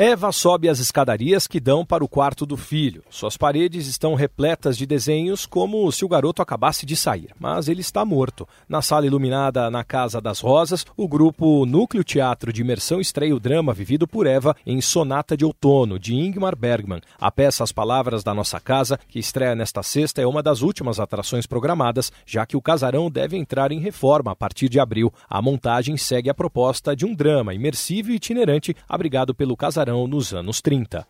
Eva sobe as escadarias que dão para o quarto do filho. Suas paredes estão repletas de desenhos como se o garoto acabasse de sair, mas ele está morto. Na sala iluminada na Casa das Rosas, o grupo Núcleo Teatro de Imersão estreia o drama vivido por Eva em Sonata de Outono, de Ingmar Bergman. A peça As Palavras da Nossa Casa, que estreia nesta sexta, é uma das últimas atrações programadas, já que o casarão deve entrar em reforma a partir de abril. A montagem segue a proposta de um drama imersivo e itinerante abrigado pelo casarão nos anos 30.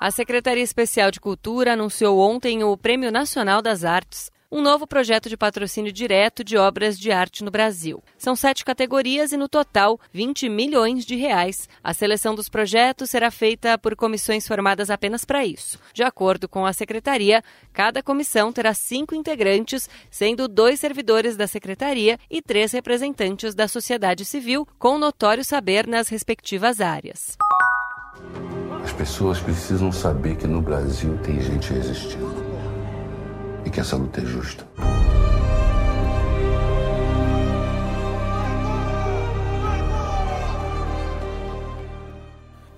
A Secretaria Especial de Cultura anunciou ontem o Prêmio Nacional das Artes, um novo projeto de patrocínio direto de obras de arte no Brasil. São sete categorias e, no total, 20 milhões de reais. A seleção dos projetos será feita por comissões formadas apenas para isso. De acordo com a secretaria, cada comissão terá cinco integrantes, sendo dois servidores da secretaria e três representantes da sociedade civil, com notório saber nas respectivas áreas. As pessoas precisam saber que no Brasil tem gente resistindo e que essa luta é justa.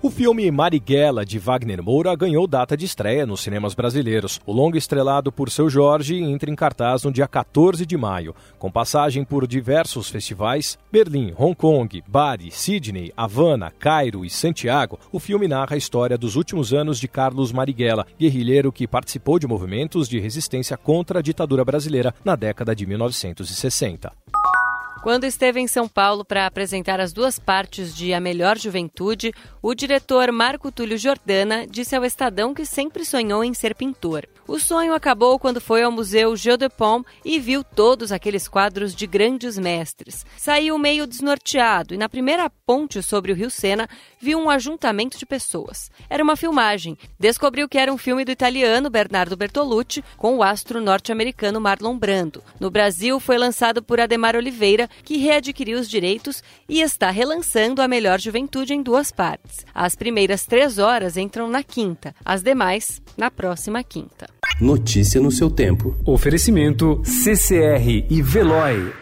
O filme Marighella, de Wagner Moura, ganhou data de estreia nos cinemas brasileiros. O longo estrelado por seu Jorge entra em cartaz no dia 14 de maio. Com passagem por diversos festivais, Berlim, Hong Kong, Bari, Sydney, Havana, Cairo e Santiago, o filme narra a história dos últimos anos de Carlos Marighella, guerrilheiro que participou de movimentos de resistência contra a ditadura brasileira na década de 1960. Quando esteve em São Paulo para apresentar as duas partes de A Melhor Juventude, o diretor Marco Túlio Jordana disse ao Estadão que sempre sonhou em ser pintor. O sonho acabou quando foi ao Museu Jeu de e viu todos aqueles quadros de grandes mestres. Saiu meio desnorteado e na primeira ponte sobre o Rio Sena viu um ajuntamento de pessoas. Era uma filmagem. Descobriu que era um filme do italiano Bernardo Bertolucci com o astro norte-americano Marlon Brando. No Brasil foi lançado por Ademar Oliveira, que readquiriu os direitos e está relançando A Melhor Juventude em duas partes. As primeiras três horas entram na quinta, as demais na próxima quinta. Notícia no seu tempo. Oferecimento CCR e Veloy.